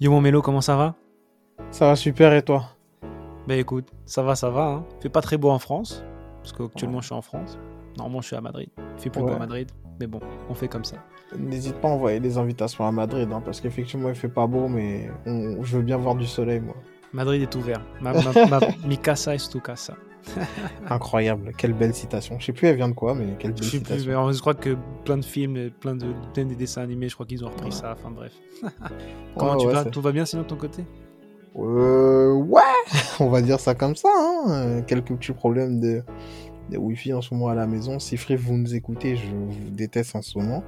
Yo mon Mélo, comment ça va? Ça va super et toi? Bah écoute, ça va, ça va. Hein. Il fait pas très beau en France, parce qu'actuellement je suis en France. Normalement je suis à Madrid. Il fait plus beau à Madrid, mais bon, on fait comme ça. N'hésite pas à envoyer des invitations à Madrid, hein, parce qu'effectivement il fait pas beau, mais on- je veux bien voir du soleil, moi. Madrid est ouvert. Ma, ma, ma- mi casa es tu casa. Incroyable, quelle belle citation. Je sais plus elle vient de quoi, mais quelle belle Je plus, citation. je crois que plein de films, plein de, plein de dessins animés, je crois qu'ils ont repris Ouais. ça. Enfin bref. Comment Ouais, tu ouais, vas Tout va bien sinon de ton côté? Euh, ouais, on va dire ça comme ça. Hein. euh, Quelques petits problèmes de, de Wi-Fi en ce moment à la maison. Si Free, vous nous écoutez, je vous déteste en ce moment.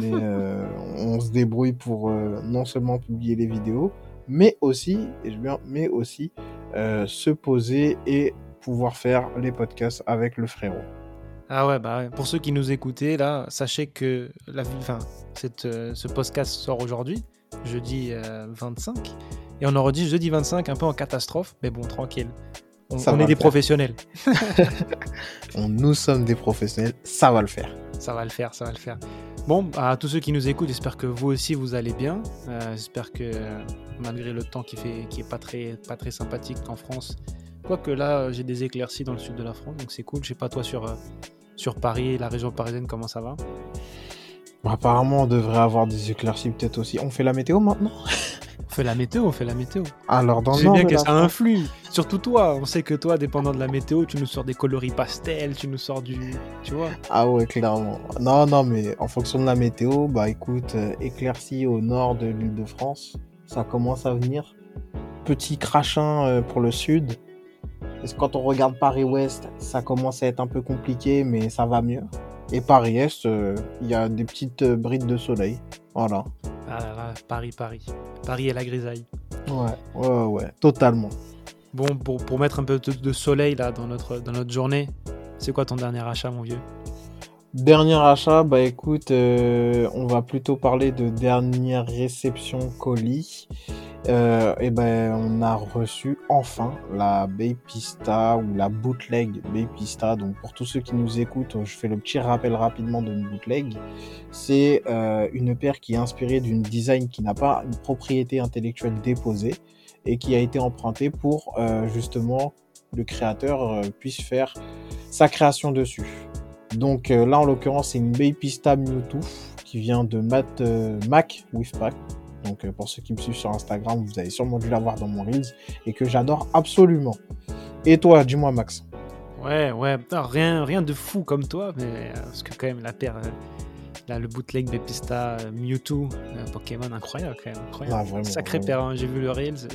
Mais euh, on se débrouille pour euh, non seulement publier les vidéos, mais aussi, et je veux bien, mais aussi euh, se poser et pouvoir faire les podcasts avec le frérot. Ah ouais, bah ouais. pour ceux qui nous écoutaient, là, sachez que la, enfin, cette, euh, ce podcast sort aujourd'hui, jeudi euh, 25, et on enregistre jeudi 25 un peu en catastrophe, mais bon, tranquille. On, est des faire. professionnels. On, nous sommes des professionnels, ça va le faire. Ça va le faire, ça va le faire. Bon, à tous ceux qui nous écoutent, j'espère que vous aussi vous allez bien. Euh, j'espère que malgré le temps qui fait, qui est pas très, pas très sympathique en France, quoique là euh, j'ai des éclaircies dans le sud de la France, donc c'est cool. Je sais pas toi sur euh, sur Paris, la région parisienne, comment ça va? Apparemment, on devrait avoir des éclaircies peut-être aussi. On fait la météo maintenant? On fait la météo, on fait la météo. Alors, dans le bien que la ça influe. Surtout toi, on sait que toi, dépendant de la météo, tu nous sors des coloris pastels, tu nous sors du, tu vois. Ah ouais, clairement. Non, non, mais en fonction de la météo, bah écoute, euh, éclaircie au nord de l'île de France, ça commence à venir. Petit crachin euh, pour le sud. Parce que quand on regarde Paris-Ouest, ça commence à être un peu compliqué, mais ça va mieux. Et Paris-Est, euh, il y a des petites euh, brides de soleil. Voilà. Ah là là, Paris, Paris. Paris et la grisaille. Ouais, ouais, ouais, totalement. Bon, pour, pour mettre un peu de, de soleil là dans notre, dans notre journée, c'est quoi ton dernier achat, mon vieux? Dernier achat, bah écoute, euh, on va plutôt parler de dernière réception colis. Euh, et ben on a reçu enfin la Baypista ou la bootleg Baypista. Donc pour tous ceux qui nous écoutent, je fais le petit rappel rapidement de bootleg. C'est euh, une paire qui est inspirée d'une design qui n'a pas une propriété intellectuelle déposée et qui a été empruntée pour euh, justement le créateur puisse faire sa création dessus. Donc euh, là, en l'occurrence, c'est une Baypista Mewtwo qui vient de Matt, euh, Mac with Pack. Donc euh, pour ceux qui me suivent sur Instagram, vous avez sûrement dû la voir dans mon Reels et que j'adore absolument. Et toi, dis-moi Max. Ouais, ouais, putain, rien, rien de fou comme toi, mais parce que quand même la paire, là, le bootleg Bepista Mewtwo, Pokémon, incroyable quand même, incroyable. Ah, vraiment, Sacré vraiment. paire, hein, j'ai vu le Reels,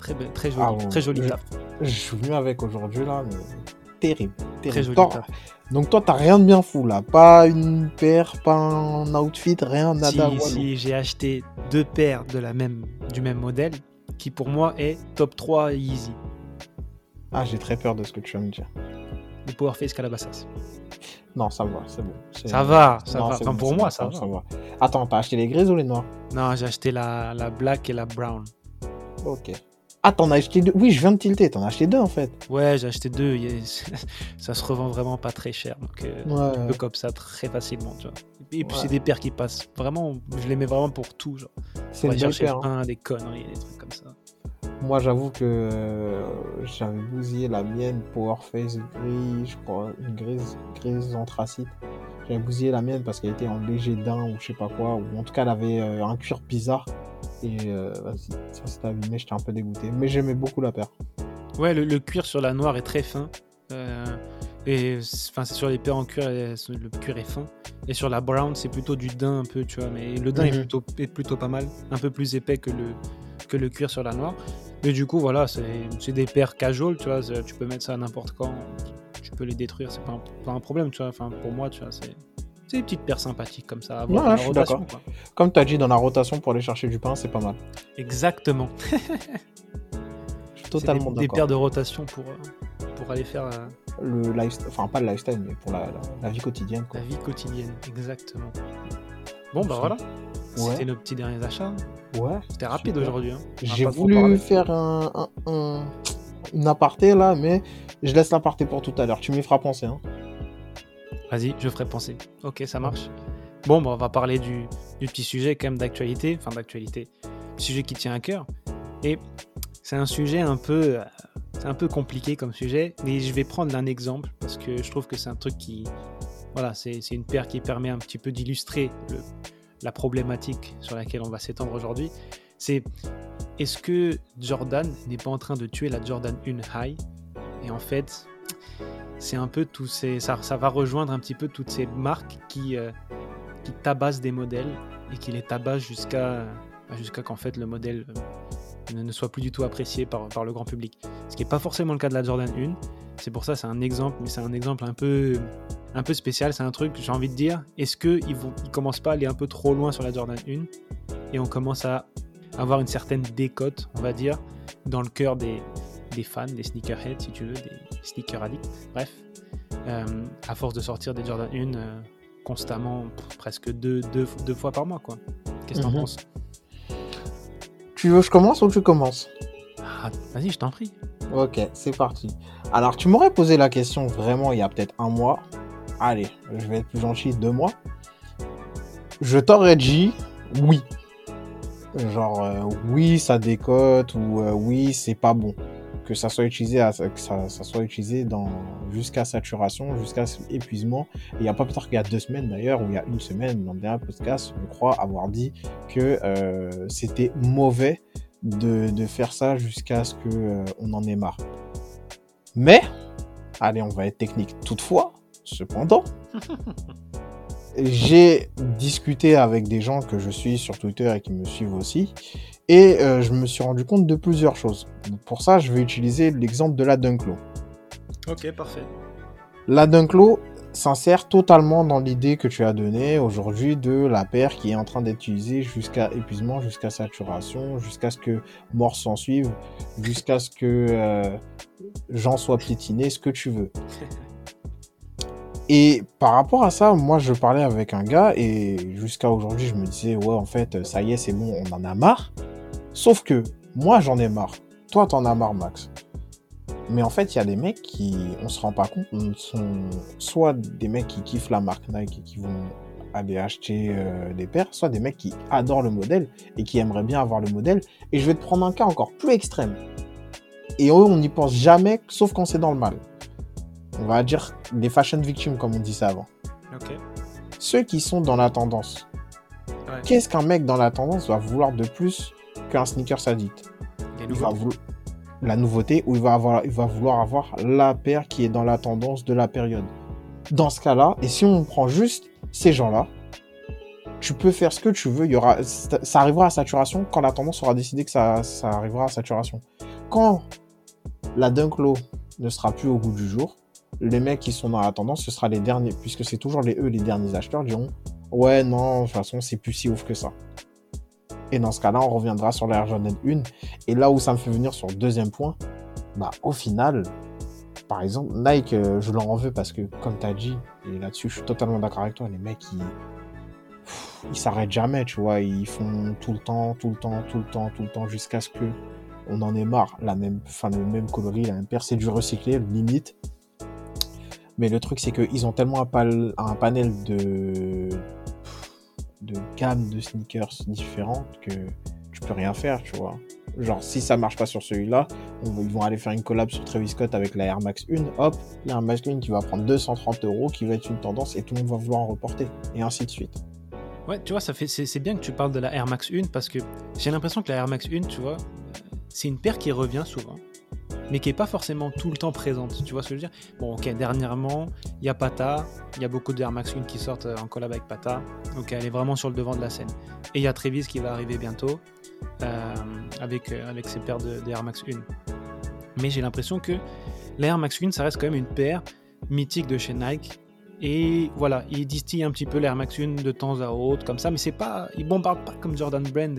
très, très joli, Ah, ouais. très joli Je- taf, Je suis venu avec aujourd'hui là, mais terrible. très terrible. joli Toi- taf. Donc toi, t'as rien de bien fou là. Pas une paire, pas un outfit, rien, nada. si, j'ai acheté deux paires de la même, du même modèle, qui pour moi est top 3 Yeezy, Ah, j'ai très peur de ce que tu vas me dire. le Powerface Calabasas. Non, ça va, c'est bon. Ça va, ça Non, va, c'est enfin bon, pour moi ça va. va. Attends, t'as acheté les grises ou les noirs? Non, j'ai acheté la, la black et la brown. Ok. Ah, t'en as acheté deux Oui, je viens de tilter, t'en as acheté deux en fait. Ouais, j'ai acheté deux. ça se revend vraiment pas très cher. Donc, euh, Ouais. tu peux comme ça très facilement, tu vois. Et puis, Ouais. c'est des paires qui passent vraiment. Je les mets vraiment pour tout. Genre, C'est on va chercher paire. hein. un, des conneries, des trucs comme ça. Moi, j'avoue que euh, j'avais bousillé la mienne Powerface gris, je crois, une grise, grise anthracite. J'avais bousillé la mienne parce qu'elle était en léger daim ou je sais pas quoi, ou en tout cas elle avait euh, un cuir bizarre. Et euh, ça s'était abîmé, j'étais un peu dégoûté. Mais j'aimais beaucoup la paire. Ouais, le, le cuir sur la noire est très fin. Euh, et enfin, c'est sur les paires en cuir, euh, le cuir est fin. Et sur la brown, c'est plutôt du daim un peu, tu vois. Mais le daim est, Mhm. plutôt, est plutôt pas mal, un peu plus épais que le, que le cuir sur la noire. Mais du coup, voilà, c'est des paires casual, tu vois. Tu peux mettre ça n'importe quand, tu peux les détruire, c'est pas, un- pas un problème, tu vois. Enfin, pour moi, tu vois, c'est c'est des petites paires sympathiques comme ça. à avoir Ouais, dans la je suis rotation, d'accord. quoi. Comme tu as dit, dans la rotation pour aller chercher du pain, c'est pas mal. Exactement. Je suis totalement des, des d'accord. paires de rotation pour, euh, pour aller faire. euh, Le lifestyle, enfin pas le lifestyle, mais pour la, la- la vie quotidienne. Quoi. La vie quotidienne, exactement. Bon, bah voilà. Ouais. C'était nos petits derniers achats. Ouais. C'était rapide aujourd'hui. hein. J'ai voulu faire un, un- un- une aparté là, mais je laisse l'aparté pour tout à l'heure. Tu m'y feras penser. Hein. Vas-y, je ferai penser. Ok, ça marche. Bon, bah, on va parler du, petit sujet quand même d'actualité. Enfin, d'actualité. sujet qui tient à cœur. Et c'est un sujet un peu, c'est un peu compliqué comme sujet, mais je vais prendre un exemple parce que je trouve que c'est un truc qui, voilà, c'est une paire qui permet un petit peu d'illustrer la problématique sur laquelle on va s'étendre aujourd'hui. C'est est-ce que Jordan n'est pas en train de tuer la Jordan 1 High Et en fait, c'est un peu tout ça, va rejoindre un petit peu toutes ces marques qui, euh, tabassent des modèles et qui les tabassent jusqu'à jusqu'à qu'en fait le modèle euh, ne soit plus du tout apprécié par, le grand public. Ce qui n'est pas forcément le cas de la Jordan 1. C'est pour ça c'est un exemple, mais c'est un exemple un peu un peu spécial. C'est un truc, j'ai envie de dire, est-ce qu'ils ne commencent pas à aller un peu trop loin sur la Jordan 1 et on commence à avoir une certaine décote, on va dire, dans le cœur des, des fans, des sneakerheads, si tu veux, des sneaker addicts, bref, euh, à force de sortir des Jordan 1 euh, constamment, presque deux, deux, deux, fois par mois, quoi. Qu'est-ce que t'en mhm. penses? Tu veux que je commence ou tu commences ah, Vas-y, je t'en prie. Ok, c'est parti. Alors, tu m'aurais posé la question vraiment il y a peut-être un mois. Allez, je vais être plus gentil, deux mois. Je t'aurais dit oui. Genre, euh, oui, ça décote ou oui, c'est pas bon que ça soit utilisé, à, que ça, soit utilisé dans, jusqu'à saturation, jusqu'à épuisement. il n'y a pas plus tard qu'il y a deux semaines d'ailleurs, ou il y a une semaine, dans le dernier podcast, je crois avoir dit que euh, c'était mauvais de, de, faire ça jusqu'à ce que euh, on en ait marre. Mais, allez, on va être technique. Toutefois, cependant, j'ai discuté avec des gens que je suis sur Twitter et qui me suivent aussi, et euh, je me suis rendu compte de plusieurs choses. pour ça, je vais utiliser l'exemple de la Dunklo. Ok, parfait. La Dunklo s'insère totalement dans l'idée que tu as donnée aujourd'hui de la paire qui est en train d'être utilisée jusqu'à épuisement, jusqu'à saturation, jusqu'à ce que mort s'en suive, jusqu'à ce que euh, Jean soit piétiné, ce que tu veux. Et par rapport à ça, moi je parlais avec un gars et jusqu'à aujourd'hui je me disais ouais en fait ça y est c'est bon on en a marre. Sauf que moi, j'en ai marre. Toi, t'en as marre, Max. Mais en fait, il y a des mecs qui, on se rend pas compte, sont soit des mecs qui kiffent la marque Nike et qui vont aller acheter euh, des paires, soit des mecs qui adorent le modèle et qui aimeraient bien avoir le modèle. Et je vais te prendre un cas encore plus extrême. Et eux, on n'y pense jamais, sauf quand c'est dans le mal. On va dire des fashion victims, comme on disait avant. Ceux qui sont dans la tendance. Qu'est-ce qu'un mec dans la tendance va vouloir de plus qu'un sneaker addict. Il va la nouveauté où il va, avoir, il va vouloir avoir la paire qui est dans la tendance de la période. Dans ce cas-là, et si on prend juste ces gens-là, tu peux faire ce que tu veux. Il y aura, ça arrivera à saturation quand la tendance aura décidé que ça, ça arrivera à saturation. Quand la Dunk Low ne sera plus au goût du jour, les mecs qui sont dans la tendance, ce sera les derniers, puisque c'est toujours les eux les derniers acheteurs diront ouais non de toute façon c'est plus si ouf que ça. Et dans ce cas-là, on reviendra sur l'Air Jordan 1. Et là où ça me fait venir sur le deuxième point, bah, au final, par exemple, Nike, euh, je leur en veux parce que, comme tu as dit, et là-dessus, je suis totalement d'accord avec toi, les mecs, ils, ils s'arrêtent jamais, tu vois. Ils font tout le temps, tout le temps, tout le temps, tout le temps, jusqu'à ce que on en ait marre. La même, enfin, le même coloris, la même paire, c'est du recyclé, limite. Mais le truc, c'est qu'ils ont tellement un, panel de, de gamme de sneakers différentes que tu peux rien faire, tu vois. Genre, si ça marche pas sur celui-là, ils vont aller faire une collab sur Travis Scott avec la Air Max 1. Hop, l'Air Max 1 qui va prendre 230 euros, qui va être une tendance et tout le monde va vouloir en reporter. Et ainsi de suite. Ouais, tu vois, ça c'est, bien que tu parles de la Air Max 1 parce que j'ai l'impression que la Air Max 1, tu vois, c'est une paire qui revient souvent mais qui est pas forcément tout le temps présente. Tu vois ce que je veux dire? Bon, ok, dernièrement, il y a Pata, il y a beaucoup d'Air Max 1 qui sortent euh, en collab avec Pata, donc elle est vraiment sur le devant de la scène. Et il y a Travis qui va arriver bientôt euh, avec, euh, avec ses paires d'Air Max 1. Mais j'ai l'impression que l'Air Max 1, ça reste quand même une paire mythique de chez Nike. Et voilà, il distille un petit peu l'Air Max 1 de temps à autre, comme ça, mais c'est pas, il bombarde pas comme Jordan Brand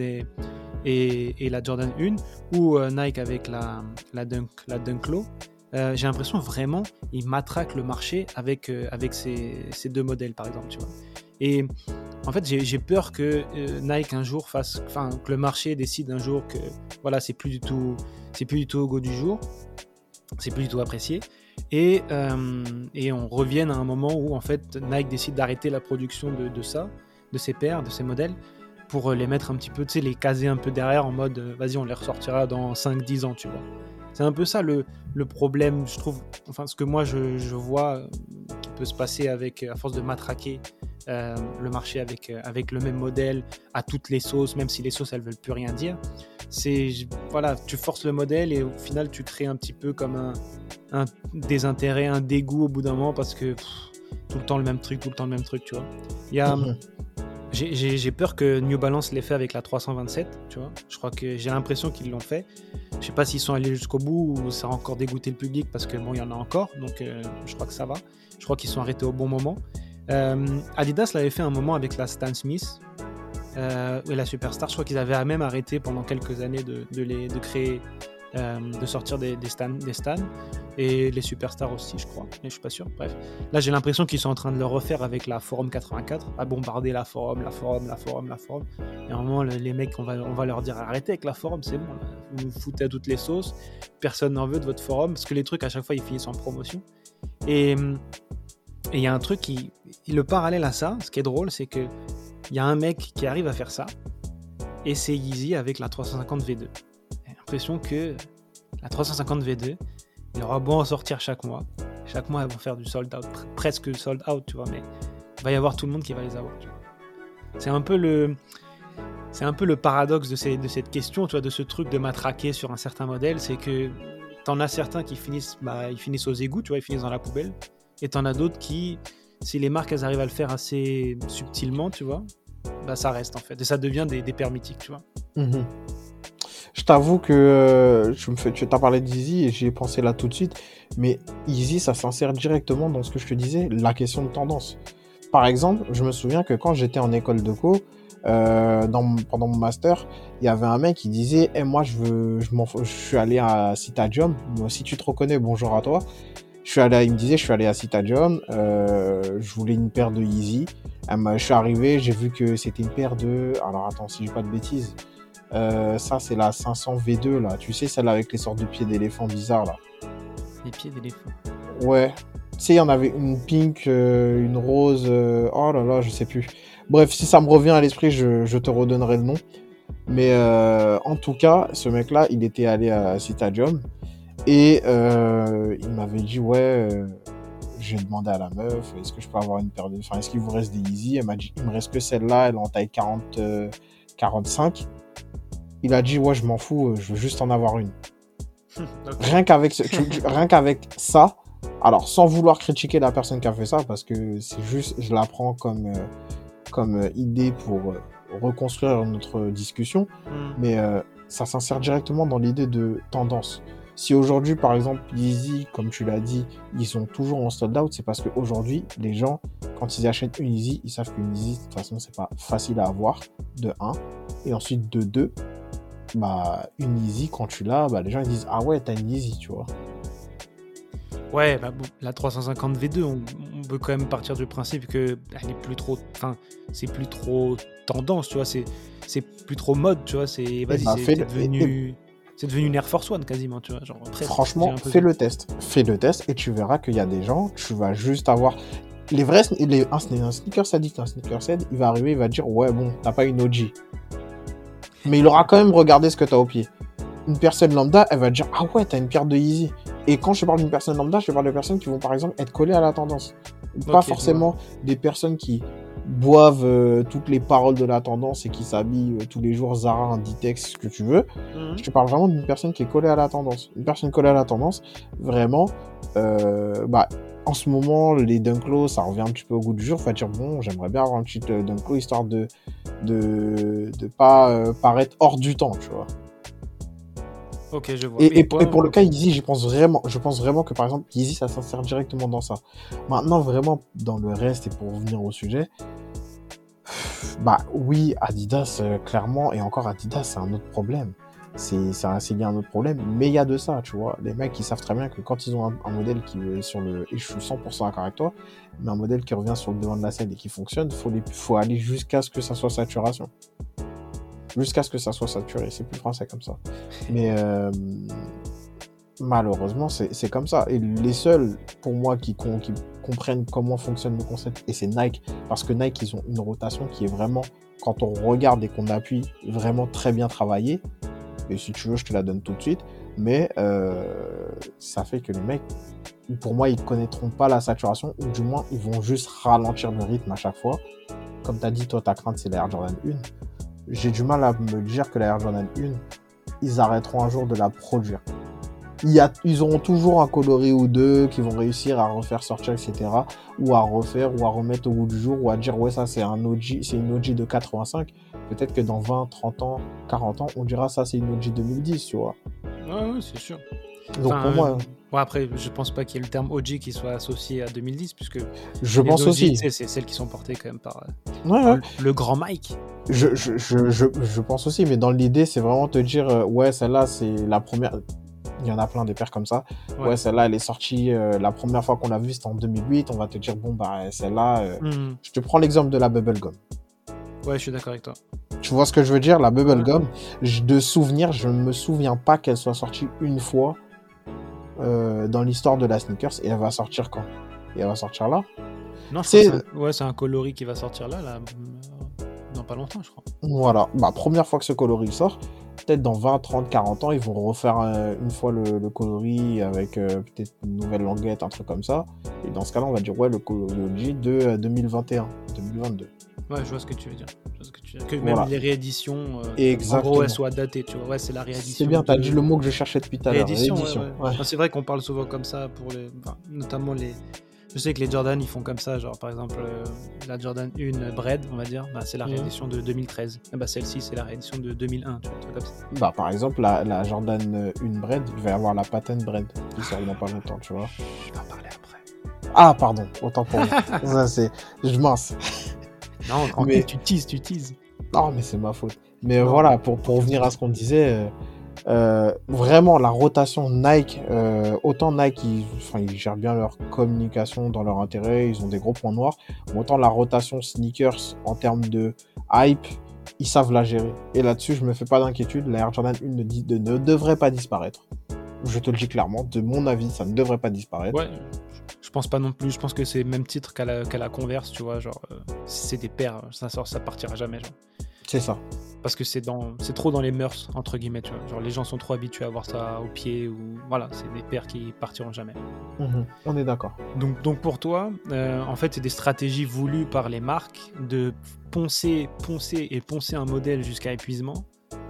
et, la Jordan 1 ou euh, Nike avec la, la, Dunk, la Dunk Low, euh, j'ai l'impression vraiment ils matraquent le marché avec, euh, avec ces, ces, deux modèles par exemple. Et en fait, j'ai peur que Nike un jour fasse, enfin, que le marché décide un jour que voilà, c'est plus du tout, c'est plus du tout au goût du jour, c'est plus du tout apprécié. Et, et, on revienne à un moment où en fait Nike décide d'arrêter la production de, de, ça, de ces paires, de ces modèles, pour les mettre un petit peu, tu sais, les caser un peu derrière en mode, vas-y, on les ressortira dans 5-10 ans, tu vois. C'est un peu ça le, le, problème, je trouve, enfin ce que moi je, je, vois qui peut se passer avec, à force de matraquer euh, le marché avec, euh, avec le même modèle à toutes les sauces, même si les sauces elles veulent plus rien dire. C'est voilà, tu forces le modèle et au final tu crées un petit peu comme un, un désintérêt, un dégoût au bout d'un moment parce que tout le temps le même truc, tout le temps le même truc, tu vois. Il y a, mhm. J'ai peur que New Balance l'ait fait avec la 327, tu vois. Je crois que j'ai l'impression qu'ils l'ont fait. Je sais pas s'ils sont allés jusqu'au bout ou ça a encore dégoûté le public parce que bon, il y en a encore, donc euh, je crois que ça va. Je crois qu'ils sont arrêtés au bon moment. Euh, Adidas l'avait fait un moment avec la Stan Smith euh, et la Superstar. Je crois qu'ils avaient même arrêté pendant quelques années de, les, de créer, euh, de sortir des, des, stands, des et les Superstars aussi, je crois, mais je suis pas sûr. Bref, là j'ai l'impression qu'ils sont en train de le refaire avec la Forum 84, à bombarder la Forum, la Forum, la Forum, la Forum. Et à moment, les mecs, on va, on va leur dire arrêtez avec la Forum, c'est bon, vous nous foutez à toutes les sauces, personne n'en veut de votre Forum, parce que les trucs à chaque fois ils finissent en promotion. Et et il y a un truc qui. Le parallèle à ça, ce qui est drôle, c'est que il y a un mec qui arrive à faire ça, et c'est Yeezy avec la 350 V2. L'impression que la 350 V2, il aura beau en sortir chaque mois. Chaque mois, elles vont faire du sold out, presque sold out, tu vois, mais il va y avoir tout le monde qui va les avoir. C'est un peu le. C'est un peu le paradoxe de, ces, de cette question, tu vois, de ce truc de matraquer sur un certain modèle, c'est que t'en as certains qui finissent, bah, ils finissent aux égouts, tu vois, ils finissent dans la poubelle. Et t'en as d'autres qui, si les marques elles arrivent à le faire assez subtilement, tu vois, bah ça reste en fait. Et ça devient des, des permitiques, tu vois. Mhm. Je t'avoue que euh, je me fais, tu t'as parlé d'Easy et j'ai pensé là tout de suite. Mais Easy, ça s'insère directement dans ce que je te disais, la question de tendance. Par exemple, je me souviens que quand j'étais en école de co, euh, pendant mon master, il y avait un mec qui disait et eh, moi je veux je, je suis allé à Citadium si tu te reconnais bonjour à toi je suis allé, il me disait, je suis allé à Citadium, euh, je voulais une paire de Yeezy. je suis arrivé, j'ai vu que c'était une paire de, alors attends, si je dis pas de bêtises, euh, ça c'est la 500 V2 là, tu sais celle avec les sortes de pieds d'éléphant bizarres là. Les pieds d'éléphant. Ouais. Tu sais, il y en avait une pink, euh, une rose, oh là là, je sais plus. Bref, si ça me revient à l'esprit, je, je, te redonnerai le nom. Mais en tout cas, ce mec-là, il était allé à Citadium. Et euh, il m'avait dit, ouais, euh, j'ai demandé à la meuf, est-ce que je peux avoir une paire de... Enfin, est-ce qu'il vous reste des Yeezy? Elle m'a dit, il me reste que celle-là, elle est en taille 40, 45. Euh, il a dit, ouais, je m'en fous, je veux juste en avoir une. Rien qu'avec rien qu'avec ça, alors sans vouloir critiquer la personne qui a fait ça, parce que c'est juste, je la prends comme, comme idée pour reconstruire notre discussion, hmm. mais ça s'insère directement dans l'idée de tendance. Si aujourd'hui, par exemple, Yeezy, comme tu l'as dit, ils sont toujours en sold out, c'est parce qu'aujourd'hui, les gens, quand ils achètent une Yeezy, ils savent qu'une Yeezy, de toute façon, c'est pas facile à avoir, de 1. Et ensuite, de 2, bah, une Yeezy, quand tu l'as, bah, les gens ils disent Ah ouais, t'as une Yeezy, tu vois. Ouais, bah, la 350 V2, on, peut quand même partir du principe que elle est plus trop, enfin, c'est plus trop tendance, tu vois, c'est, c'est plus trop mode, tu vois, c'est, vas-y, bah, c'est devenu. C'est devenu une Air Force One quasiment, tu vois. Genre, Franchement, fais le test. Fais le test et tu verras qu'il y a des gens, tu vas juste avoir. Les vrais. Les, un, un sneaker sadique, un sneaker il va arriver, il va dire Ouais, bon, t'as pas une OG. Mais il aura quand même regardé ce que t'as au pied. Une personne lambda, elle va dire Ah ouais, t'as une pierre de Yeezy. Et quand je parle d'une personne lambda, je parle de personnes qui vont par exemple être collées à la tendance. Pas forcément des personnes qui boivent euh, toutes les paroles de la tendance et qui s'habillent euh, tous les jours Zara, Inditex, ce que tu veux. Mhm. Je te parle vraiment d'une personne qui est collée à la tendance. Une personne collée à la tendance, vraiment, euh, bah, en ce moment, les Dunklo, ça revient un petit peu au goût du jour. Faut dire, bon, j'aimerais bien avoir un petit Dunklo histoire de, de, de pas paraître hors du temps, tu vois. Ok, je vois. Et, pour, le cas Yeezy, je pense vraiment, je pense vraiment que par exemple Yeezy, ça s'insère directement dans ça. Maintenant, vraiment dans le reste et pour revenir au sujet, bah oui, Adidas euh, clairement et encore Adidas, c'est un autre problème. C'est c'est bien un autre problème, mais il y a de ça, tu vois. Les mecs, ils savent très bien que quand ils ont un, modèle qui est sur le, et je suis 100% d'accord avec toi, mais un modèle qui revient sur le devant de la scène et qui fonctionne, faut faut aller jusqu'à ce que ça soit saturation jusqu'à ce que ça soit saturé. C'est plus français comme ça. Mais euh, malheureusement, c'est comme ça. Et les seuls, pour moi, qui, qui comprennent comment fonctionne le concept, et c'est Nike, parce que Nike, ils ont une rotation qui est vraiment quand on regarde et qu'on appuie, vraiment très bien travaillé. Et si tu veux, je te la donne tout de suite. Mais euh, ça fait que les mecs, pour moi, ils connaîtront pas la saturation, ou du moins, ils vont juste ralentir le rythme à chaque fois. Comme tu as dit, toi, ta crainte, c'est la Air Jordan 1. J'ai du mal à me dire que la Air Jordan 1, ils arrêteront un jour de la produire. Il y a, ils auront toujours un coloris ou deux qui vont réussir à refaire sortir, etc. Ou à refaire, ou à remettre au bout du jour, ou à dire, ouais, ça, c'est un OG, c'est une OG de 85. Peut-être que dans 20, 30 ans, 40 ans, on dira, ça, c'est une OG 2010, tu vois. Ouais, ouais, c'est sûr. Donc Enfin, pour moi, euh, ouais, après, je pense pas qu'il y ait le terme OG qui soit associé à 2010, puisque je pense OG, aussi. c'est celles qui sont portées quand même par euh, Ouais, ouais. le grand Mike. Je, je, je, je, je pense aussi, mais dans l'idée, c'est vraiment te dire, euh, ouais, celle-là, c'est la première. Il y en a plein des paires comme ça. Ouais, Ouais. celle-là, elle est sortie euh, la première fois qu'on l'a vue, c'était en 2008. On va te dire, bon, bah, celle-là. euh, Hmm. Je te prends l'exemple de la Bubblegum. Ouais, je suis d'accord avec toi. Tu vois ce que je veux dire? La Bubblegum, de souvenir, je ne me souviens pas qu'elle soit sortie une fois euh, dans l'histoire de la sneakers. Et elle va sortir quand? Et elle va sortir là? Non, C'est- un- ouais, c'est un coloris qui va sortir là, là, euh, dans pas longtemps, je crois. Voilà, bah, première fois que ce coloris sort, peut-être dans 20, 30, 40 ans, ils vont refaire euh, une fois le, le coloris avec euh, peut-être une nouvelle languette, un truc comme ça. Et dans ce cas-là, on va dire, ouais, le coloris de euh, 2021, 2022. Ouais, je vois ce que tu veux dire. Je vois ce que, tu veux dire. que Voilà. même les rééditions, euh, en gros, elles soient datées, tu vois. Ouais, c'est la réédition. C'est bien, t'as de- dit le mot que je cherchais depuis tout à l'heure. Réédition, réédition. ouais. ouais. Enfin, c'est vrai qu'on parle souvent comme ça pour les, enfin, notamment les. Je sais que les Jordan ils font comme ça, genre par exemple euh, la Jordan 1 Bread, on va dire, bah, c'est la Mhm. réédition de 2013. Et bah celle-ci c'est la réédition de 2001, tu vois, un truc comme ça. Bah, par exemple, la, la Jordan euh, 1 Bread, il va y avoir la Patent Bread qui sort dans pas longtemps, tu vois. Je vais en parler après. Ah, pardon, autant pour moi. ça, c'est. Je mince. Non, Mais- tu teases, tu teases. Non, mais c'est ma faute. Mais Non. voilà, pour, pour revenir à ce qu'on disait, euh, euh, vraiment la rotation Nike, euh, autant Nike, ils, enfin, ils gèrent bien leur communication dans leur intérêt, ils ont des gros points noirs, autant la rotation sneakers en termes de hype, ils savent la gérer. Et là-dessus, je me fais pas d'inquiétude, la Air Jordan 1 ne, dit- de- ne devrait pas disparaître. Je te le dis clairement, de mon avis, ça ne devrait pas disparaître. Ouais, je pense pas non plus. Je pense que c'est le même titre qu'à la, Converse, tu vois. Genre, euh, si c'est des paires, ça sort, ça partira jamais. C'est ça. Parce que c'est dans, c'est trop dans les mœurs entre guillemets, tu vois. Genre les gens sont trop habitués à voir ça au pied ou voilà, c'est des paires qui partiront jamais. Mhm, On est d'accord. Donc, donc pour toi, euh, en fait, c'est des stratégies voulues par les marques de poncer, poncer et poncer un modèle jusqu'à épuisement,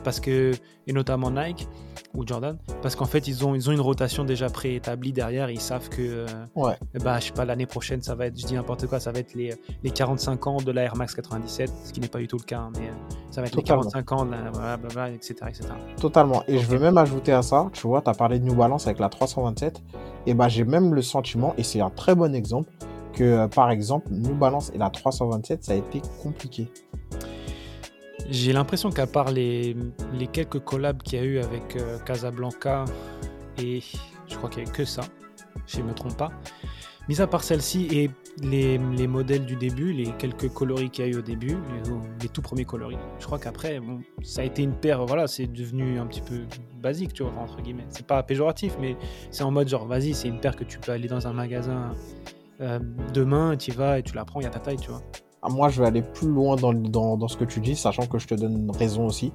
parce que et notamment Nike ou Jordan, parce qu'en fait ils ont ils ont une rotation déjà préétablie derrière, ils savent que euh, Ouais. ben, je sais pas l'année prochaine ça va être, je dis n'importe quoi, ça va être les, les 45 ans de la Air Max 97, ce qui n'est pas du tout le cas, hein, mais euh, ça va être Totalement. les 45 ans, de la, blablabla, etc., etc. Totalement. Et je veux même ajouter à ça, tu vois, tu as parlé de New Balance avec la 327. Et bah, j'ai même le sentiment, et c'est un très bon exemple, que euh, par exemple, New Balance et la 327, ça a été compliqué. J'ai l'impression qu'à part les, quelques collabs qu'il y a eu avec euh, Casablanca et je crois qu'il n'y a eu que ça, si je ne me trompe pas, mis à part celle-ci et les, les modèles du début, les quelques coloris qu'il y a eu au début, les, tout premiers coloris, je crois qu'après, ça a été une paire, voilà, c'est devenu un petit peu basique, tu vois, entre guillemets. C'est pas péjoratif, mais c'est en mode genre, vas-y, c'est une paire que tu peux aller dans un magasin euh, demain, tu y vas et tu la prends, il y a ta taille, tu vois. Ah, Moi, je vais aller plus loin dans, dans, dans ce que tu dis, sachant que je te donne raison aussi.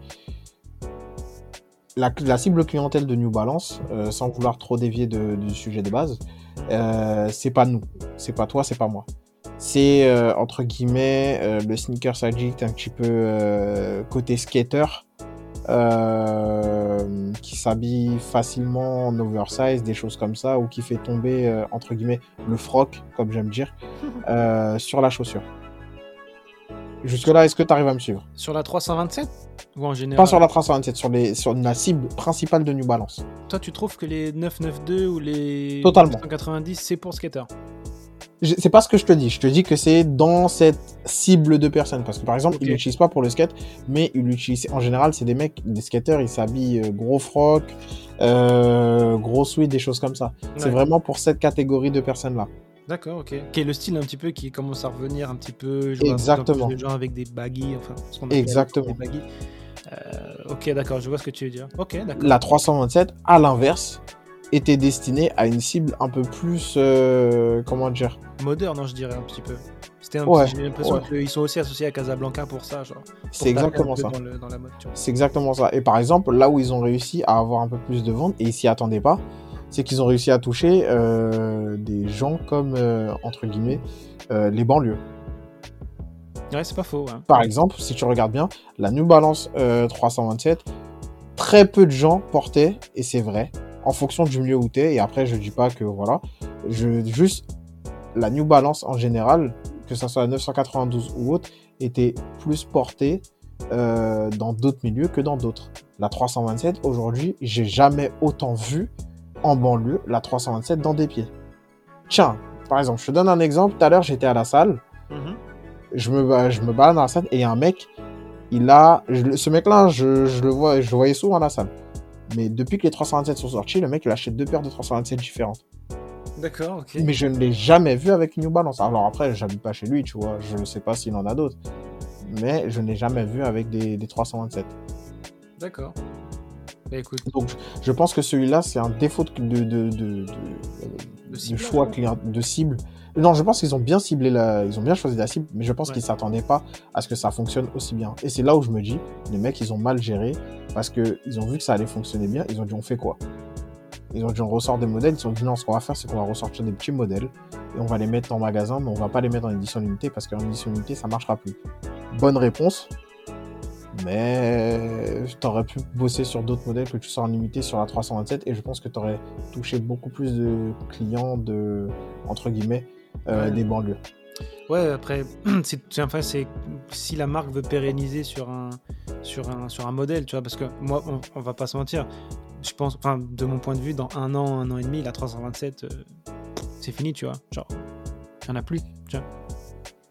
La, la cible clientèle de New Balance, euh, sans vouloir trop dévier de- du sujet de base, euh, c'est pas nous, c'est pas toi, c'est pas moi. C'est euh, entre guillemets le sneakers addict un petit peu côté skater qui s'habille facilement en oversize, des choses comme ça, ou qui fait tomber entre guillemets le froc, comme j'aime dire, sur la chaussure. Jusque-là, est-ce que tu arrives à me suivre Sur la 327 ou en général Pas sur la 327, sur, les, sur la cible principale de New Balance. Toi, tu trouves que les 992 ou les Totalement. 990, c'est pour skater C'est pas ce que je te dis. Je te dis que c'est dans cette cible de personnes. Parce que par exemple, Ok. ils l'utilisent pas pour le skate, mais ils l'utilisent. En général, c'est des mecs, des skateurs, ils s'habillent euh, gros froc, euh, gros sweat, des choses comme ça. C'est vraiment pour cette catégorie de personnes-là. D'accord, ok. Qui est le style un petit peu qui commence à revenir un petit peu. Exactement. De gens avec des baggy, enfin, ce qu'on appelle Exactement. des baggy. Euh, ok, d'accord, je vois ce que tu veux dire. Ok, d'accord. La 327, à l'inverse, était destinée à une cible un peu plus, euh, comment dire, Moderne, non, je dirais un petit peu. C'était un Ouais, petit- J'ai l'impression ouais. qu'ils sont aussi associés à Casablanca pour ça, genre. C'est exactement ça. Dans, le- dans la mode. C'est exactement ça. Et par exemple, là où ils ont réussi à avoir un peu plus de ventes, et ils s'y attendaient pas, c'est qu'ils ont réussi à toucher euh, des gens comme, euh, entre guillemets, euh, les banlieues. Ouais, c'est pas faux. hein. Par exemple, si tu regardes bien, la New Balance euh, 327, très peu de gens portaient, et c'est vrai, en fonction du milieu où tu es, et après je dis pas que voilà, je, juste la New Balance en général, que ce soit la 992 ou autre, était plus portée dans d'autres milieux que dans d'autres. La 327, aujourd'hui, j'ai jamais autant vu en banlieue la 327 dans des pieds. Tiens, par exemple, je te donne un exemple, tout à l'heure j'étais à la salle, Mhm. je me, je me balade dans la salle et il y a un mec, il a. je ce mec-là, je, je le vois, je le voyais souvent à la salle. Mais depuis que les 327 sont sortis, le mec, il achète deux paires de 327 différentes. D'accord, ok. Mais je ne l'ai jamais vu avec une New Balance. Alors après, j'habite pas chez lui, tu vois. Je ne sais pas s'il en a d'autres. Mais je ne l'ai jamais vu avec des, des 327. D'accord. Bah écoute, Donc, je- pense que celui-là, c'est un défaut de, choix de cible. Non, je pense qu'ils ont bien ciblé la, ils ont bien choisi la cible, mais je pense Ouais. qu'ils s'attendaient pas à ce que ça fonctionne aussi bien. Et c'est là où je me dis, les mecs, ils ont mal géré parce que ils ont vu que ça allait fonctionner bien. Ils ont dit, on fait quoi? Ils ont dit, on ressort des modèles. Ils ont dit, non, ce qu'on va faire, c'est qu'on va ressortir des petits modèles et on va les mettre en magasin, mais on va pas les mettre en édition limitée parce qu'en édition limitée, ça marchera plus. Bonne réponse. Mais t'aurais pu bosser sur d'autres modèles que tu sors en limité sur la 327 et je pense que t'aurais touché beaucoup plus de clients de entre guillemets euh, Ouais. des banlieues. Ouais, après, c'est, enfin, c'est si la marque veut pérenniser sur un, sur un, sur un modèle, tu vois, parce que moi, on, on va pas se mentir, je pense, enfin, de mon point de vue, dans un an, un an et demi, la 327, euh, c'est fini, tu vois. Genre, il en a plus, tu vois.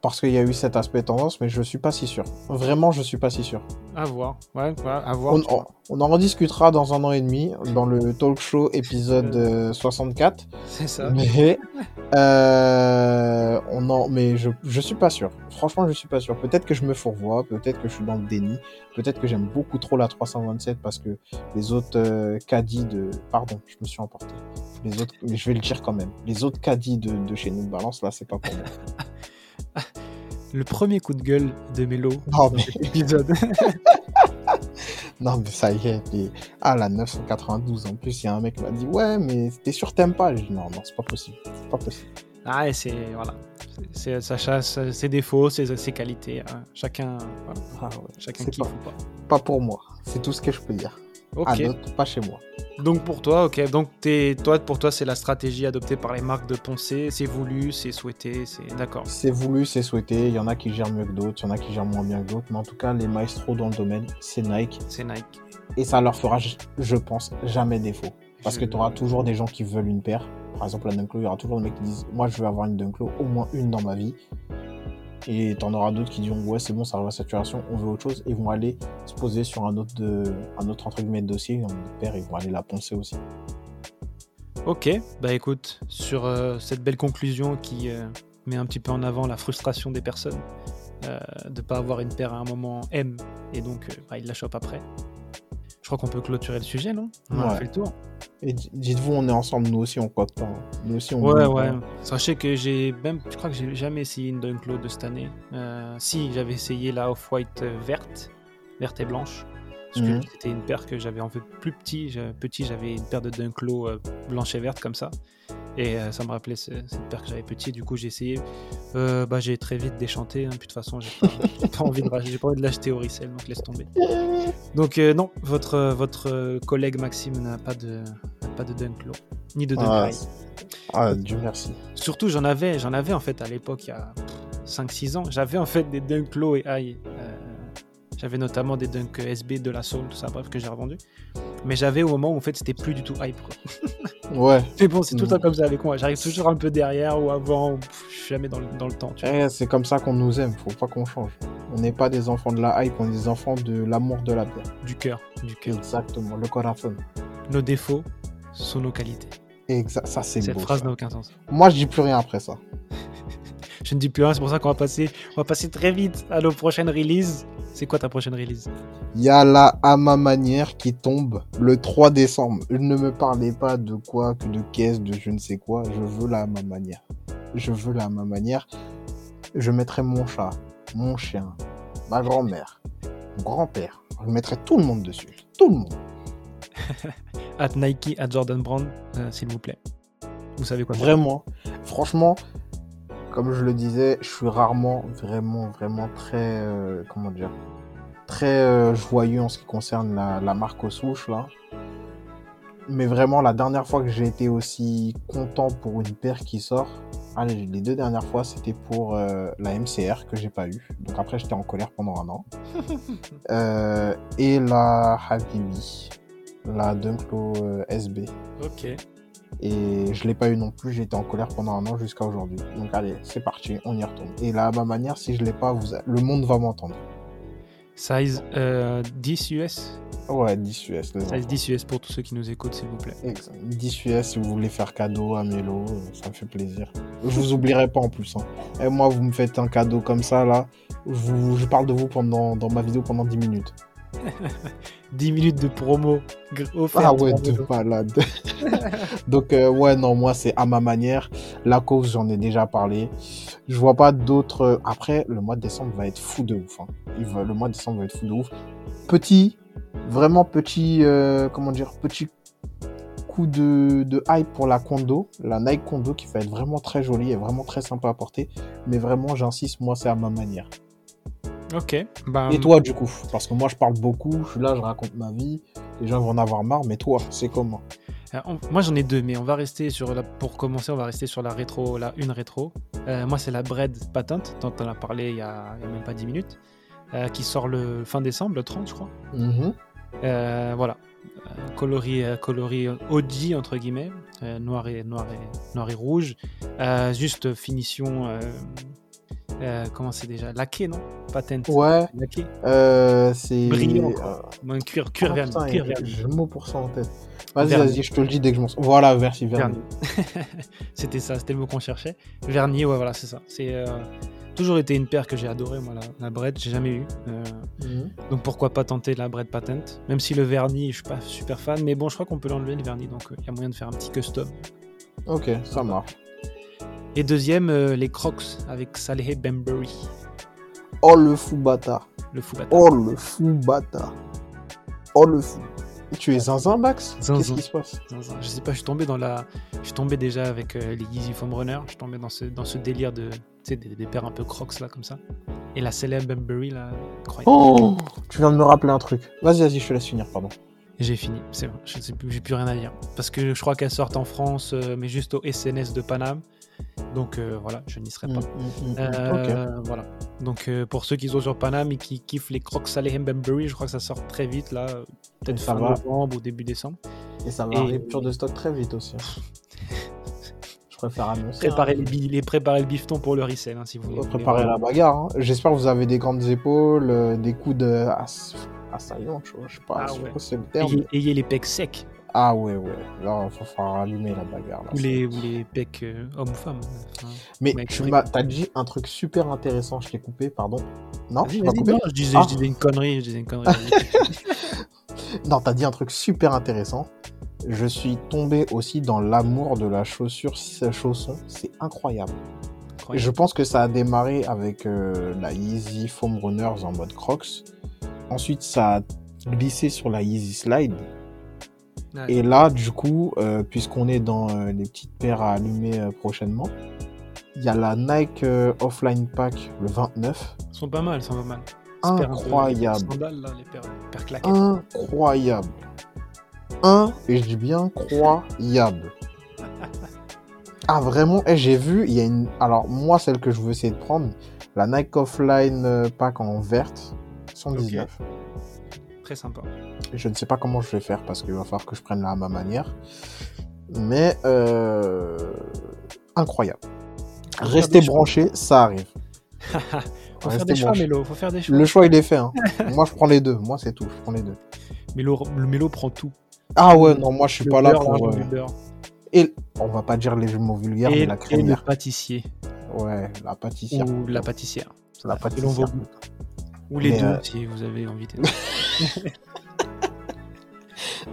Parce qu'il y a eu cet aspect tendance, mais je suis pas si sûr. Vraiment, je suis pas si sûr. À voir, ouais, ouais, à voir. On, on- on en rediscutera dans un an et demi dans le talk show épisode euh, 64. C'est ça. Mais euh, on en, mais je, je suis pas sûr. Franchement, je suis pas sûr. Peut-être que je me fourvoie, peut-être que je suis dans le déni, peut-être que j'aime beaucoup trop la 327 parce que les autres euh, caddies de, pardon, je me suis emporté. Les autres, mais je vais le dire quand même. Les autres caddies de, de chez nous balance là, c'est pas pour moi. Le premier coup de gueule de Mélo Non, dans mais- cet épisode. Non, mais ça y est. Ah, la 992. En plus, il y a un mec qui m'a dit Ouais, mais t'es sûr, t'aimes pas Je dis Non, non, c'est pas possible. C'est pas possible. ah, et c'est, voilà. C'est, ça chasse ses défauts, ses, ses qualités. hein. Chacun, voilà. Ah ouais, Chacun c'est kiffe pas, ou pas. pas pour moi. C'est tout ce que je peux dire. Ok. Pas chez moi. Donc pour toi, ok. Donc t'es, toi, pour toi, c'est la stratégie adoptée par les marques de penser. C'est voulu, c'est souhaité, c'est d'accord. C'est voulu, c'est souhaité. Il y en a qui gèrent mieux que d'autres, il y en a qui gèrent moins bien que d'autres. Mais en tout cas, les maestros dans le domaine, c'est Nike. C'est Nike. Et ça leur fera, je- pense, jamais défaut. Parce que tu auras toujours des gens qui veulent une paire. Par exemple, la Dunklo, il y aura toujours des mecs qui disent Moi, je veux avoir une Dunklo, au moins une dans ma vie. Et t'en auras d'autres qui diront Ouais, c'est bon, ça arrive à saturation, on veut autre chose. Et ils vont aller se poser sur un autre, de, un autre entre guillemets, dossier, paire, ils vont aller la poncer aussi. Ok. Bah écoute, sur euh, cette belle conclusion qui euh, met un petit peu en avant la frustration des personnes euh, de pas avoir une paire à un moment M et donc bah, ils la chopent après. Je crois qu'on peut clôturer le sujet, non? On a fait le tour. Et dites-vous, on est ensemble, nous aussi, on pas. hein. Nous aussi, on Ouais, ouais. pas. Sachez que j'ai même, je crois que j'ai jamais essayé une Dunklo de cette année. Euh, si, j'avais essayé la Off-White euh, verte, verte et blanche. Parce que Mhm. c'était une paire que j'avais en fait plus petit. Petit, j'avais une paire de Dunklo euh, blanche et verte comme ça. Et euh, ça me rappelait ce- cette paire que j'avais petit. Du coup, j'ai essayé. Euh, bah, j'ai très vite déchanté. hein, puis de toute façon, j'ai pas, envie de, pas envie de l'acheter au resell, donc laisse tomber. Donc euh, non, votre, votre collègue Maxime n'a pas de, pas de Dunklo, ni de Ah, Dunk High. Ah, Dieu merci. Surtout, j'en avais, j'en avais en fait à l'époque, il y a 5-6 ans. J'avais en fait des Dunk Low et High. J'avais notamment des Dunk SB, de la Soul, tout ça, bref, que j'ai revendu. Mais j'avais au moment où en fait c'était plus du tout hype. Quoi. Ouais, Mais bon, c'est tout le temps Mm. comme ça avec moi. J'arrive toujours un peu derrière ou avant, ou je suis jamais dans le, dans le temps. Tu vois. Eh, c'est comme ça qu'on nous aime, faut pas qu'on change. On n'est pas des enfants de la hype, on est des enfants de l'amour de la bière. Du cœur, du cœur. Exactement, le corazon. Nos défauts sont nos qualités. Exact, ça c'est Cette beau. phrase n'a aucun sens. Moi, je dis plus rien après ça. Je ne dis plus rien, c'est pour ça qu'on va passer, on va passer très vite à nos prochaines releases. C'est quoi ta prochaine release? Il y a la à ma manière qui tombe le 3 décembre. Ne me parlez pas de quoi, que de caisse, de je ne sais quoi. Je veux la à ma manière. Je veux la à ma manière. je mettrais mon chat, mon chien, ma grand-mère, mon grand-père. Je mettrais tout le monde dessus. Tout le monde. At Nike, at Jordan Brand, euh, s'il vous plaît. Vous savez quoi. Vraiment. Franchement, comme je le disais, je suis rarement vraiment, vraiment très, euh, comment dire, très euh, joyeux en ce qui concerne la, la marque aux souches, là. Mais vraiment, la dernière fois que j'ai été aussi content pour une paire qui sort, allez, les deux dernières fois, c'était pour euh, la MCR que j'ai pas eu. Donc après, j'étais en colère pendant un an. Et la Habibi, la Dunklo SB. Ok. Et je l'ai pas eu non plus, j'ai été en colère pendant un an jusqu'à aujourd'hui. Donc allez, c'est parti, on y retourne. Et là, à ma manière, si je l'ai pas, vous... le monde va m'entendre. Size euh, 10 US Ouais, 10 US. Size enfants. 10 US pour tous ceux qui nous écoutent, s'il vous plaît. Exact. 10 US si vous voulez faire cadeau à Mélo, euh, ça me fait plaisir. Je vous oublierai pas en plus. Hein. Et moi, vous me faites un cadeau comme ça, là. Je, vous- je parle de vous pendant, dans ma vidéo pendant 10 minutes. 10 minutes de promo offerte Ah ouais, de malade. Donc, euh, ouais, non, moi, c'est à ma manière. La cause, j'en ai déjà parlé. Je vois pas d'autres. Après, le mois de décembre va être fou de ouf. hein. Il va- Le mois de décembre va être fou de ouf. Petit, vraiment petit, euh, comment dire, petit coup de, de hype pour la Kondo, la Nike Kondo qui va être vraiment très jolie et vraiment très sympa à porter. Mais vraiment, j'insiste, moi, c'est à ma manière. Ok. Bah, Et toi, du coup Parce que moi, je parle beaucoup, je suis là, je raconte ma vie. Les gens vont en avoir marre, mais toi, c'est comment? Euh, on- moi j'en ai deux, mais on va rester sur la. Pour commencer, on va rester sur la rétro, la une rétro. Euh, moi, c'est la Bread Patent, dont on a parlé il y a, il y a même pas 10 minutes, euh, qui sort le fin décembre, le 30, je crois. Mhm. Euh, voilà. Coloris, coloris OG, entre guillemets, noir, et, noir, et, noir et rouge. Juste finition. Euh, comment c'est déjà? Laqué, non? Patent. Ouais, Laqué. euh, c'est. Brillant, euh, cuir, cuir ah, putain, cuir. J'ai le mot pour ça en tête. Vas-y, vas-y, je te le dis dès que je m'en sors. Voilà, versi, vernis. Vernis. c'était ça, c'était le mot qu'on cherchait. Vernier, ouais, voilà, c'est ça. C'est euh, toujours été une paire que j'ai adorée, moi, la, la Bread, j'ai jamais eu. Euh, Mhm. donc pourquoi pas tenter la Bread Patent? Même si le vernis, je suis pas super fan, mais bon, je crois qu'on peut l'enlever le vernis, donc il y a moyen de faire un petit custom. Ok, ça marche. Et deuxième, euh, les Crocs avec Saleh Bembury, Oh le fou bâtard. le fou bâtard. Oh le fou bâtard. Oh le fou. Tu es zinzin, Max? Zinzin. Qu'est-ce qui se passe? Zinzin. Je sais pas, je suis tombé dans la. Je suis tombé déjà avec euh, les Yeezy Foam Runner. Je suis tombé dans ce, dans ce délire de. Tu sais, des, des paires un peu crocs là, comme ça. Et la célèbre Bembury là, incroyable. Oh Tu viens de me rappeler un truc. Vas-y, vas-y, je te laisse finir, pardon. J'ai fini, c'est bon. Je sais plus, j'ai plus rien à dire. Parce que je crois qu'elles sortent en France, euh, mais juste au SNS de Paname. Donc euh, voilà, je n'y serai pas. Mm, mm, mm, Euh, Voilà. Donc euh, pour ceux qui sont sur Paname et qui kiffent les Crocs Saleh Bembury, je crois que ça sort très vite là. Peut-être fin va. novembre ou début décembre. Et ça va Et- rupture de stock très vite aussi. je préfère annoncer. Préparez, hein. les, bi- les- préparez le bifton pour le resell hein, si vous voulez. Préparez la bagarre. hein. J'espère que vous avez des grandes épaules, des coudes ass- assaillants, je je sais pas, Ah ouais. c'est le terme. Ayez, ayez les pecs secs Ah ouais, ouais. Là, il va falloir allumer la bagarre. là. ou les, ou les pecs euh, hommes ou femmes. hein. Mais mec, tu m'as, t'as dit un truc super intéressant, je t'ai coupé, pardon. Non, je pas coupé non, je disais, Ah. je disais une connerie, je disais une connerie. Non, t'as dit un truc super intéressant. Je suis tombé aussi dans l'amour de la chaussure ce chausson. C'est incroyable. Je pense que ça a démarré avec euh, la Yeezy Foam Runners en mode Crocs. Ensuite, ça a glissé sur la Yeezy Slide. Ouais. Et là, du coup, euh, puisqu'on est dans euh, les petites paires à allumer euh, prochainement, il y a la Nike Offline Pack le 29. Elles sont pas mal, elles sont pas mal. Incroyable. les Sandales, là, les paires, les paires claquettes. Incroyable. Un, et je dis bien croyable. Ah, vraiment, et j'ai vu, il y a une. Alors, moi, celle que je veux essayer de prendre, la Nike Offline Pack en verte, 119. Très sympa. Je ne sais pas comment je vais faire parce qu'il va falloir que je prenne là à ma manière. Mais euh, incroyable. Restez des choix. branchés, ça arrive. Faut faire des choix, branchés. Mélo. Faut faire des choix. Le choix il est fait. hein. moi je prends les deux. Moi c'est tout. Je prends les deux. Mélo, le Mélo prend tout. Ah ouais non moi je suis Le pas là pour. euh. Et on va pas dire les mots vulgaires mais Et, la et le crémière. pâtissier. Ouais la pâtissière. Ou la pâtissière. La pâtissière. Ou les Mais, deux, euh, si vous avez envie de.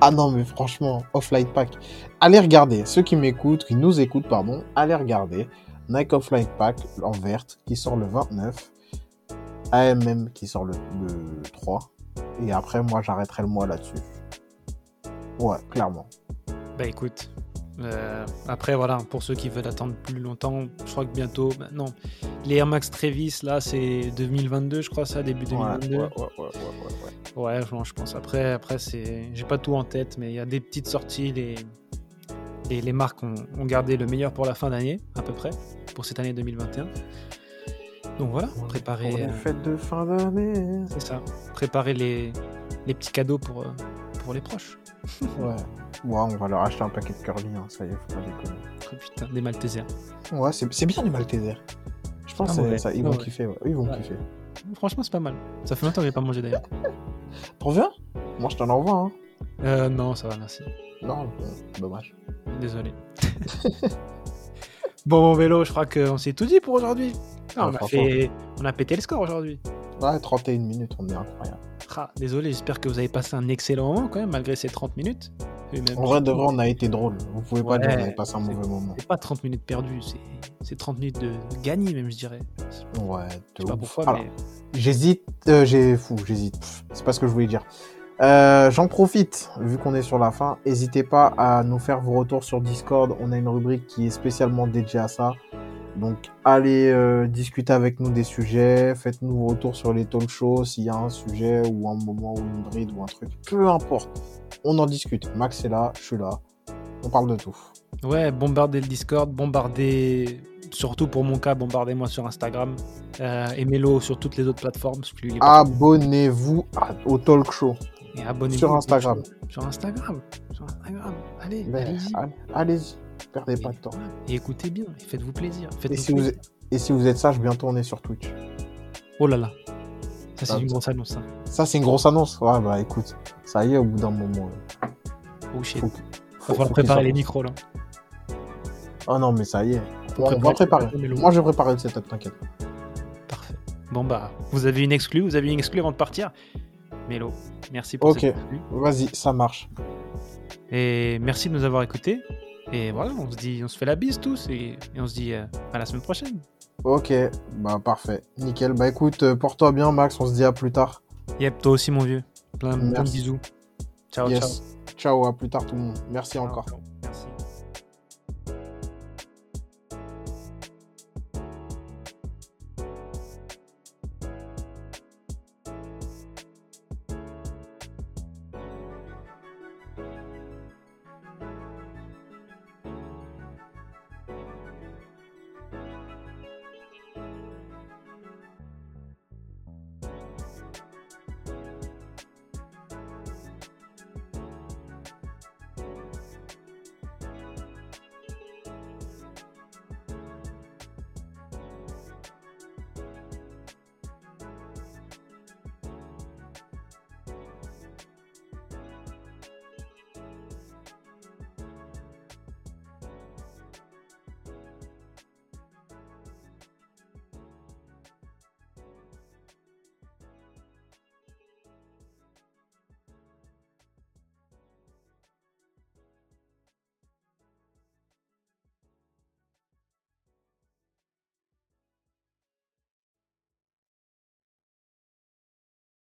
Ah non, mais franchement, Offline Pack. Allez regarder, ceux qui m'écoutent, qui nous écoutent, pardon, allez regarder. Nike Offline Pack en verte qui sort le 29. AMM qui sort le, le 3. Et après, moi, j'arrêterai le mois là-dessus. Ouais, clairement. Bah écoute, euh, après voilà, pour ceux qui veulent attendre plus longtemps, je crois que bientôt, bah, non, les Air Max Travis là, c'est 2022, je crois ça, début 2022. Ouais, ouais, ouais, ouais, ouais, Ouais, je je pense. Après, après c'est, j'ai pas tout en tête, mais il y a des petites sorties. Les, les, les marques ont, ont gardé le meilleur pour la fin d'année, à peu près, pour cette année 2021. Donc voilà, préparer. Pour les euh, fêtes de fin d'année. c'est ça. Préparer les, les petits cadeaux pour, euh, pour les proches. Ouais. Ouais, on va leur acheter un paquet de curly, hein, ça y est, faut pas déconner. Oh, putain, des Maltesers. Ouais, c'est bien les Maltesers. Je pense Pas que ça, ils vont ouais. kiffer, ouais. Ils vont Ouais. kiffer. Franchement, c'est pas mal. Ça fait longtemps que j'ai pas mangé d'ailleurs. T'en veux Moi, je t'en envoie, hein. Euh, non, ça va, merci. Non, bon, dommage. Désolé. bon, mon vélo, je crois qu'on s'est tout dit pour aujourd'hui. Ah, on, a fait... on a pété le score aujourd'hui. Ouais, 31 minutes, on est incroyable. Ah, désolé, j'espère que vous avez passé un excellent moment quand même, malgré ces 30 minutes. En vrai, de vrai, on a été drôle. Vous pouvez pas dire qu'on avait passé un mauvais moment. C'est pas 30 minutes perdues, c'est- c'est 30 minutes de gagné, même, je dirais. Je Ouais, de sais pas ouf. pourquoi, Alors, mais. J'hésite, euh, j'ai fou, j'hésite. C'est pas ce que je voulais dire. Euh, J'en profite, vu qu'on est sur la fin. N'hésitez pas à nous faire vos retours sur Discord. On a une rubrique qui est spécialement dédiée à ça. Donc, allez euh, discuter avec nous des sujets. Faites-nous vos retours sur les talk shows. S'il y a un sujet ou un moment ou une bride ou un truc, peu importe. On en discute. Max est là, je suis là. On parle de tout. Ouais, bombardez le Discord, bombardez, surtout pour mon cas, bombardez-moi sur Instagram. Euh, Aimez-le sur toutes les autres plateformes. Abonnez-vous au talk show. Et abonnez-vous sur Instagram. Sur Instagram. Sur Instagram. Allez, Mais, allez-y. allez- Allez-y, perdez pas de temps. Et écoutez bien, et faites-vous plaisir. Et si, vous, plaisir. et si vous êtes sage, bientôt on est sur Twitch. Oh là là. Ça, c'est Ah, une grosse annonce. ça. Ça, c'est une grosse annonce. Ouais, bah écoute, ça y est, au bout d'un moment. euh, Oh shit. Faut, faut, préparer les micros là. Oh non, mais ça y est. Faut on va préparer- Moi, je vais préparer le setup, t'inquiète. Parfait. Bon bah, vous avez une exclue, vous avez une exclue avant de partir. Mélo, merci pour Ok. cette. Vas-y, ça marche. Et merci de nous avoir écoutés. Et voilà, on se dit, on se fait la bise tous et, et on se dit euh, à la semaine prochaine. Ok, bah parfait. Nickel. Bah écoute, euh, porte-toi bien, Max. On se dit à plus tard. Yep, toi aussi mon vieux. Plein, plein de bisous. Ciao, ciao. yes. Ciao, à plus tard tout le monde. Merci encore. Ciao.